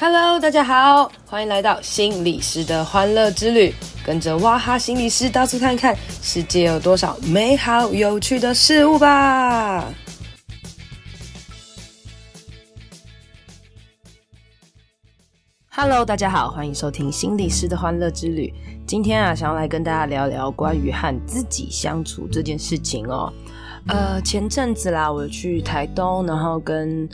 Hello，大家好，欢迎来到心理师的欢乐之旅，跟着哇哈心理师到处看看，世界有多少美好有趣的事物吧。Hello，大家好，欢迎收听心理师的欢乐之旅。今天啊，想要来跟大家聊聊关于和自己相处这件事情哦。呃，前阵子啦，我去台东，然后跟。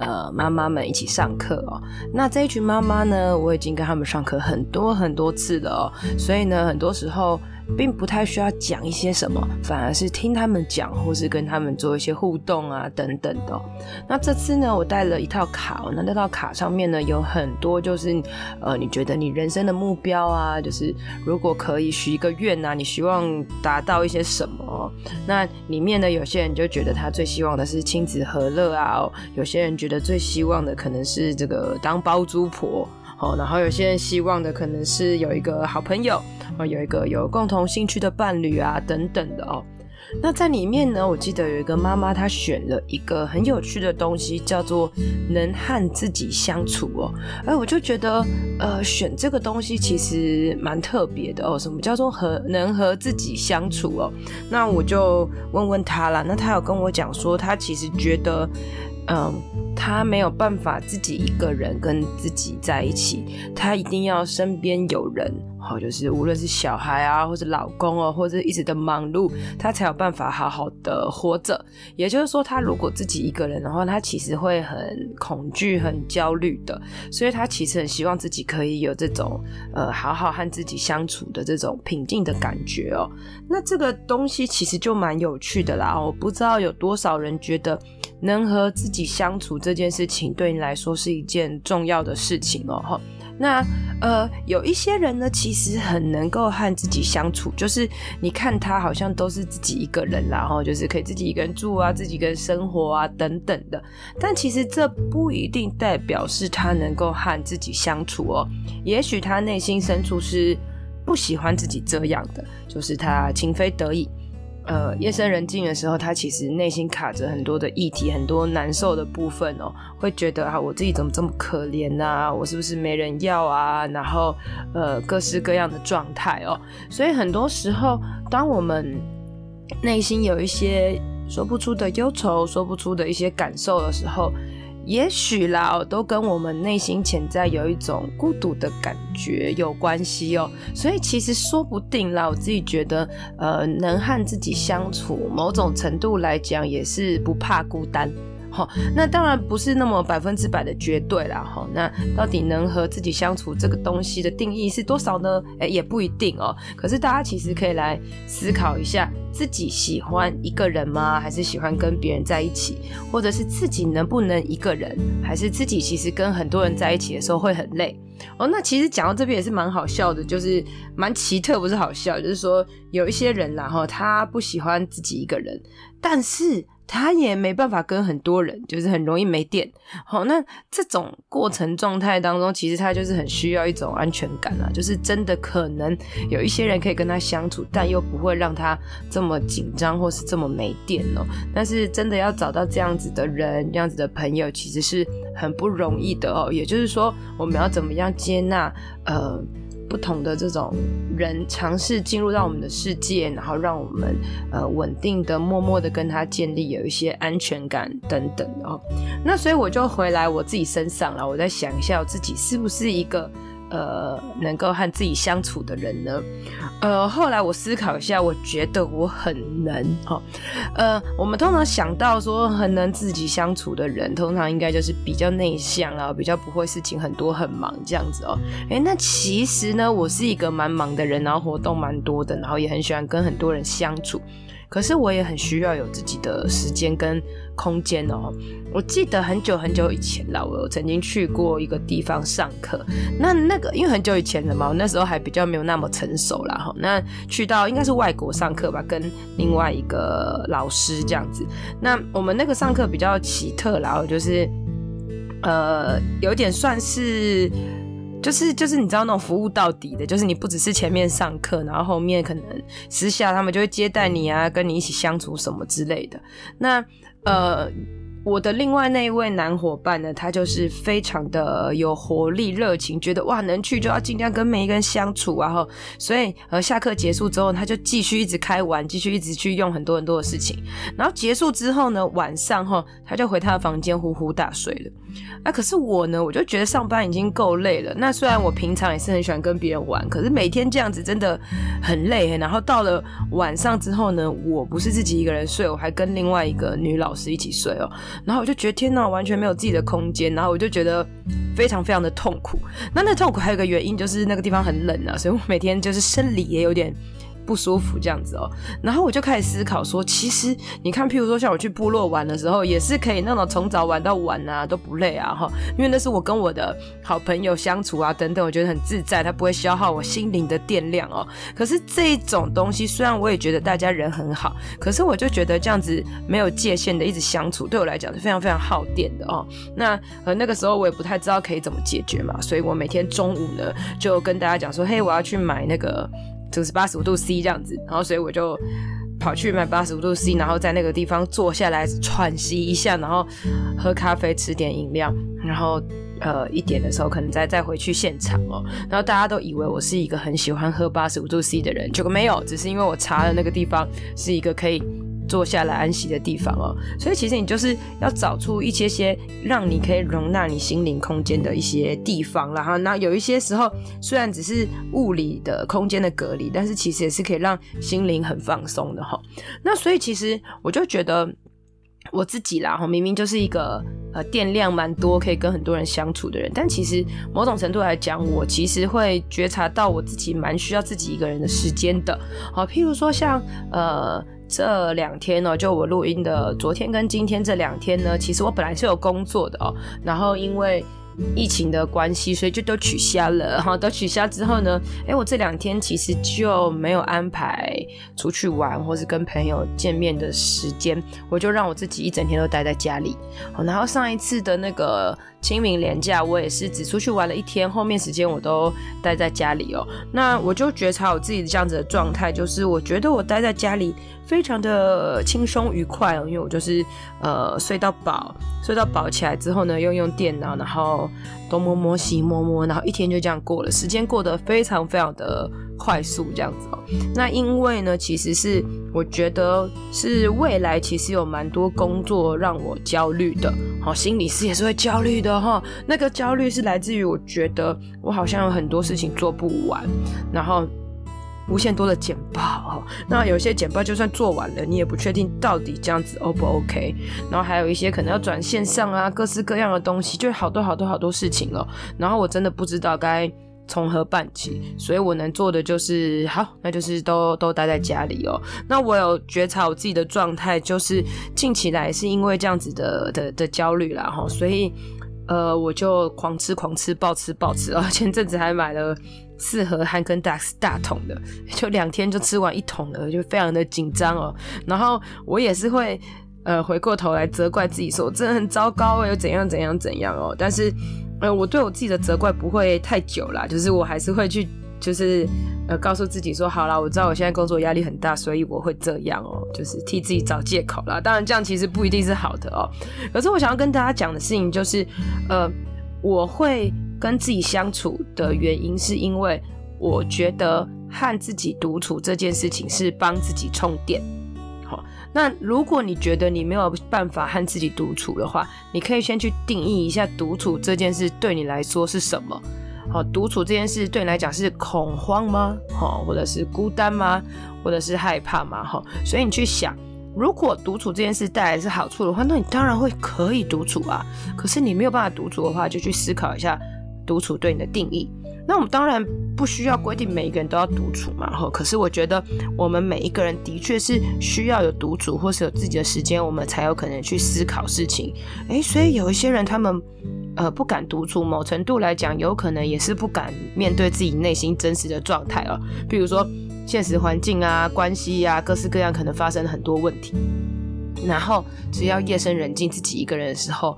呃，妈妈们一起上课哦。那这一群妈妈呢，我已经跟他们上课很多很多次了哦。所以呢，很多时候。并不太需要讲一些什么，反而是听他们讲，或是跟他们做一些互动啊，等等的。那这次呢，我带了一套卡，那那套卡上面呢，有很多就是，呃，你觉得你人生的目标啊，就是如果可以许一个愿啊，你希望达到一些什么那里面呢，有些人就觉得他最希望的是亲子和乐啊，有些人觉得最希望的可能是这个当包租婆。哦，然后有些人希望的可能是有一个好朋友，哦，有一个有共同兴趣的伴侣啊，等等的哦。那在里面呢，我记得有一个妈妈，她选了一个很有趣的东西，叫做能和自己相处哦。哎，我就觉得，呃，选这个东西其实蛮特别的哦。什么叫做和能和自己相处哦？那我就问问她啦。那她有跟我讲说，她其实觉得。嗯，他没有办法自己一个人跟自己在一起，他一定要身边有人，好，就是无论是小孩啊，或者老公哦，或者一直的忙碌，他才有办法好好的活着。也就是说，他如果自己一个人的话，他其实会很恐惧、很焦虑的。所以他其实很希望自己可以有这种呃，好好和自己相处的这种平静的感觉哦。那这个东西其实就蛮有趣的啦。我不知道有多少人觉得。能和自己相处这件事情，对你来说是一件重要的事情哦。哈，那呃，有一些人呢，其实很能够和自己相处，就是你看他好像都是自己一个人，然后就是可以自己一个人住啊，自己一个人生活啊，等等的。但其实这不一定代表是他能够和自己相处哦。也许他内心深处是不喜欢自己这样的，就是他情非得已。呃，夜深人静的时候，他其实内心卡着很多的议题，很多难受的部分哦，会觉得啊，我自己怎么这么可怜啊？我是不是没人要啊？然后呃，各式各样的状态哦，所以很多时候，当我们内心有一些说不出的忧愁，说不出的一些感受的时候。也许啦，都跟我们内心潜在有一种孤独的感觉有关系哦。所以其实说不定啦，我自己觉得，呃，能和自己相处，某种程度来讲也是不怕孤单。好，那当然不是那么百分之百的绝对啦。哈，那到底能和自己相处这个东西的定义是多少呢？诶，也不一定哦。可是大家其实可以来思考一下，自己喜欢一个人吗？还是喜欢跟别人在一起？或者是自己能不能一个人？还是自己其实跟很多人在一起的时候会很累？哦，那其实讲到这边也是蛮好笑的，就是蛮奇特，不是好笑，就是说有一些人啦，哈，他不喜欢自己一个人，但是。他也没办法跟很多人，就是很容易没电。好，那这种过程状态当中，其实他就是很需要一种安全感啊，就是真的可能有一些人可以跟他相处，但又不会让他这么紧张或是这么没电哦。但是真的要找到这样子的人，这样子的朋友，其实是很不容易的哦。也就是说，我们要怎么样接纳呃？不同的这种人尝试进入到我们的世界，然后让我们呃稳定的、默默的跟他建立有一些安全感等等哦。那所以我就回来我自己身上了，我在想一下我自己是不是一个。呃，能够和自己相处的人呢？呃，后来我思考一下，我觉得我很能哦。呃，我们通常想到说很能自己相处的人，通常应该就是比较内向啊，比较不会事情很多很忙这样子哦。诶，那其实呢，我是一个蛮忙的人，然后活动蛮多的，然后也很喜欢跟很多人相处。可是我也很需要有自己的时间跟空间哦。我记得很久很久以前啦，我曾经去过一个地方上课。那那个因为很久以前了嘛，那时候还比较没有那么成熟啦哈。那去到应该是外国上课吧，跟另外一个老师这样子。那我们那个上课比较奇特啦，就是呃有点算是。就是就是你知道那种服务到底的，就是你不只是前面上课，然后后面可能私下他们就会接待你啊，跟你一起相处什么之类的。那呃，我的另外那一位男伙伴呢，他就是非常的有活力、热情，觉得哇，能去就要尽量跟每一个人相处啊，后，所以呃，下课结束之后，他就继续一直开玩，继续一直去用很多很多的事情，然后结束之后呢，晚上哈，他就回他的房间呼呼大睡了。啊，可是我呢，我就觉得上班已经够累了。那虽然我平常也是很喜欢跟别人玩，可是每天这样子真的很累。然后到了晚上之后呢，我不是自己一个人睡，我还跟另外一个女老师一起睡哦。然后我就觉得天哪，完全没有自己的空间。然后我就觉得非常非常的痛苦。那那痛苦还有一个原因就是那个地方很冷啊，所以我每天就是生理也有点。不舒服这样子哦，然后我就开始思考说，其实你看，譬如说像我去部落玩的时候，也是可以那种从早玩到晚啊，都不累啊哈，因为那是我跟我的好朋友相处啊等等，我觉得很自在，它不会消耗我心灵的电量哦。可是这种东西，虽然我也觉得大家人很好，可是我就觉得这样子没有界限的一直相处，对我来讲是非常非常耗电的哦。那呃那个时候我也不太知道可以怎么解决嘛，所以我每天中午呢就跟大家讲说，嘿，我要去买那个。就是八十五度 C 这样子，然后所以我就跑去买八十五度 C，然后在那个地方坐下来喘息一下，然后喝咖啡，吃点饮料，然后呃一点的时候可能再再回去现场哦。然后大家都以为我是一个很喜欢喝八十五度 C 的人，结果没有，只是因为我查的那个地方是一个可以。坐下来安息的地方哦，所以其实你就是要找出一些些让你可以容纳你心灵空间的一些地方啦哈。那有一些时候虽然只是物理的空间的隔离，但是其实也是可以让心灵很放松的哈。那所以其实我就觉得我自己啦哈，明明就是一个呃电量蛮多，可以跟很多人相处的人，但其实某种程度来讲，我其实会觉察到我自己蛮需要自己一个人的时间的。好，譬如说像呃。这两天呢，就我录音的昨天跟今天这两天呢，其实我本来是有工作的哦，然后因为。疫情的关系，所以就都取消了 哈。都取消之后呢，哎，我这两天其实就没有安排出去玩或是跟朋友见面的时间，我就让我自己一整天都待在家里。然后上一次的那个清明连假，我也是只出去玩了一天，后面时间我都待在家里哦。那我就觉察我自己这样子的状态，就是我觉得我待在家里非常的轻松愉快哦，因为我就是呃睡到饱，睡到饱起来之后呢，又用电脑，然后。东摸摸西摸摸，然后一天就这样过了，时间过得非常非常的快速，这样子哦。那因为呢，其实是我觉得是未来其实有蛮多工作让我焦虑的，好，心理师也是会焦虑的哈。那个焦虑是来自于我觉得我好像有很多事情做不完，然后。无限多的简报哈，那有些简报就算做完了，你也不确定到底这样子 O 不 OK。然后还有一些可能要转线上啊，各式各样的东西，就好多好多好多事情哦。然后我真的不知道该从何办起，所以我能做的就是好，那就是都都待在家里哦。那我有觉察我自己的状态，就是近期来是因为这样子的的的焦虑啦哈，所以呃我就狂吃狂吃暴吃暴吃哦。前阵子还买了。四盒汉根达斯大桶的，就两天就吃完一桶了，就非常的紧张哦。然后我也是会，呃，回过头来责怪自己，说我真的很糟糕，又怎样怎样怎样哦。但是，呃，我对我自己的责怪不会太久啦，就是我还是会去，就是呃，告诉自己说，好啦，我知道我现在工作压力很大，所以我会这样哦，就是替自己找借口啦。当然，这样其实不一定是好的哦。可是我想要跟大家讲的事情就是，呃，我会。跟自己相处的原因，是因为我觉得和自己独处这件事情是帮自己充电。好，那如果你觉得你没有办法和自己独处的话，你可以先去定义一下独处这件事对你来说是什么。好，独处这件事对你来讲是恐慌吗？好，或者是孤单吗？或者是害怕吗？好，所以你去想，如果独处这件事带来是好处的话，那你当然会可以独处啊。可是你没有办法独处的话，就去思考一下。独处对你的定义，那我们当然不需要规定每一个人都要独处嘛，哈。可是我觉得我们每一个人的确是需要有独处，或是有自己的时间，我们才有可能去思考事情。诶，所以有一些人他们呃不敢独处，某程度来讲，有可能也是不敢面对自己内心真实的状态哦。比如说现实环境啊、关系啊，各式各样可能发生很多问题，然后只要夜深人静，自己一个人的时候，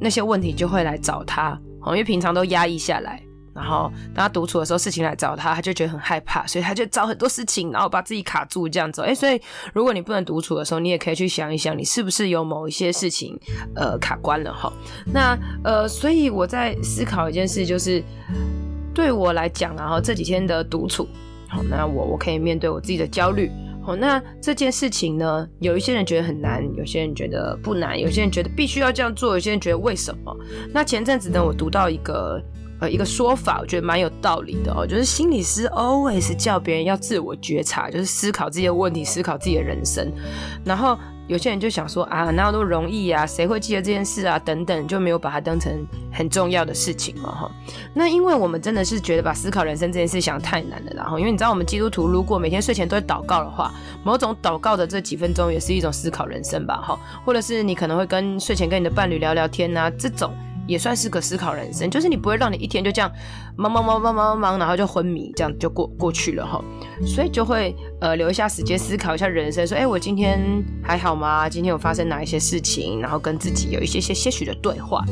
那些问题就会来找他。因为平常都压抑下来，然后当他独处的时候，事情来找他，他就觉得很害怕，所以他就找很多事情，然后把自己卡住这样子。哎，所以如果你不能独处的时候，你也可以去想一想，你是不是有某一些事情呃卡关了哈？那呃，所以我在思考一件事，就是对我来讲，然后这几天的独处，好，那我我可以面对我自己的焦虑。哦，那这件事情呢，有一些人觉得很难，有些人觉得不难，有些人觉得必须要这样做，有些人觉得为什么？那前阵子呢，我读到一个呃一个说法，我觉得蛮有道理的哦，就是心理师 always 叫别人要自我觉察，就是思考自己的问题，思考自己的人生，然后。有些人就想说啊，哪有那么容易啊？谁会记得这件事啊？等等，就没有把它当成很重要的事情嘛，哈。那因为我们真的是觉得把思考人生这件事想太难了，然后因为你知道，我们基督徒如果每天睡前都会祷告的话，某种祷告的这几分钟也是一种思考人生吧，哈。或者是你可能会跟睡前跟你的伴侣聊聊天啊，这种。也算是个思考人生，就是你不会让你一天就这样忙忙忙忙忙忙忙，然后就昏迷，这样就过过去了哈。所以就会呃留一下时间思考一下人生，说，哎，我今天还好吗？今天有发生哪一些事情？然后跟自己有一些些些许的对话。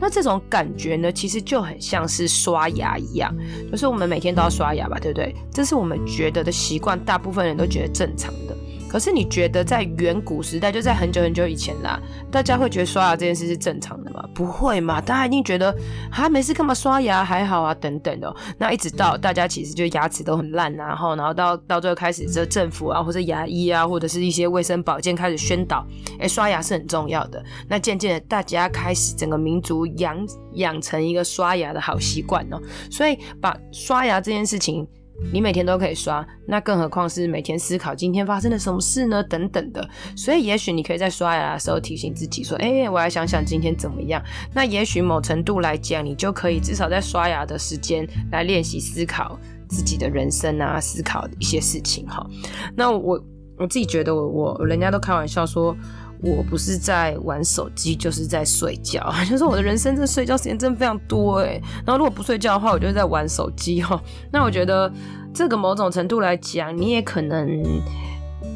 那这种感觉呢，其实就很像是刷牙一样，就是我们每天都要刷牙吧，对不对？这是我们觉得的习惯，大部分人都觉得正常的。可是你觉得在远古时代，就在很久很久以前啦，大家会觉得刷牙这件事是正常的吗？不会嘛，大家一定觉得啊，没事干嘛刷牙还好啊，等等的。那一直到大家其实就牙齿都很烂啊，然后然后到到最后开始这政府啊，或者牙医啊，或者是一些卫生保健开始宣导，哎，刷牙是很重要的。那渐渐的，大家开始整个民族养养成一个刷牙的好习惯哦。所以把刷牙这件事情。你每天都可以刷，那更何况是每天思考今天发生了什么事呢？等等的，所以也许你可以在刷牙的时候提醒自己说：“哎、我来想想今天怎么样。”那也许某程度来讲，你就可以至少在刷牙的时间来练习思考自己的人生啊，思考一些事情哈。那我我自己觉得，我我人家都开玩笑说。我不是在玩手机，就是在睡觉。就是我的人生，这睡觉时间真的非常多诶。然后如果不睡觉的话，我就是在玩手机哈。那我觉得这个某种程度来讲，你也可能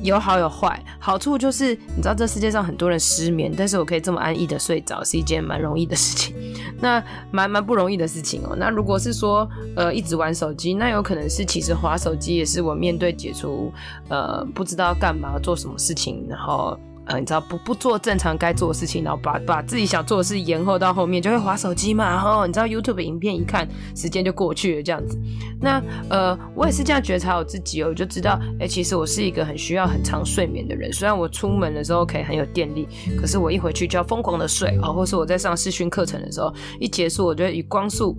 有好有坏。好处就是你知道这世界上很多人失眠，但是我可以这么安逸的睡着，是一件蛮容易的事情。那蛮蛮不容易的事情哦。那如果是说呃一直玩手机，那有可能是其实滑手机也是我面对解除呃不知道干嘛做什么事情，然后。呃，你知道不不做正常该做的事情，然后把把自己想做的事延后到后面，就会划手机嘛。然后你知道 YouTube 影片一看，时间就过去了这样子。那呃，我也是这样觉察我自己哦，我就知道，哎、其实我是一个很需要很长睡眠的人。虽然我出门的时候可以很有电力，可是我一回去就要疯狂的睡啊、哦，或是我在上视讯课程的时候，一结束我就以光速。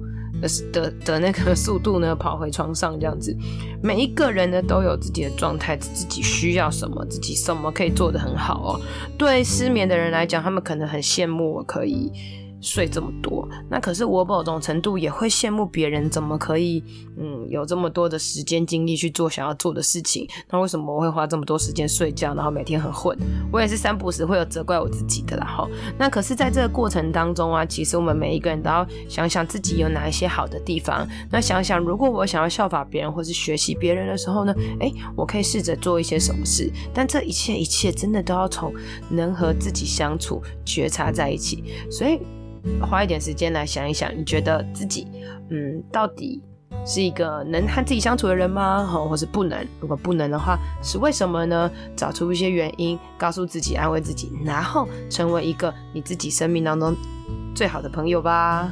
的的那个速度呢，跑回床上这样子。每一个人呢都有自己的状态，自己需要什么，自己什么可以做得很好哦。对失眠的人来讲，他们可能很羡慕我可以。睡这么多，那可是我某种程度也会羡慕别人怎么可以，嗯，有这么多的时间精力去做想要做的事情。那为什么我会花这么多时间睡觉，然后每天很混？我也是三不时会有责怪我自己的啦。哈，那可是在这个过程当中啊，其实我们每一个人都要想想自己有哪一些好的地方。那想想，如果我想要效法别人或是学习别人的时候呢，诶，我可以试着做一些什么事。但这一切一切真的都要从能和自己相处、觉察在一起。所以。花一点时间来想一想，你觉得自己，嗯，到底是一个能和自己相处的人吗？或，或是不能？如果不能的话，是为什么呢？找出一些原因，告诉自己，安慰自己，然后成为一个你自己生命当中最好的朋友吧。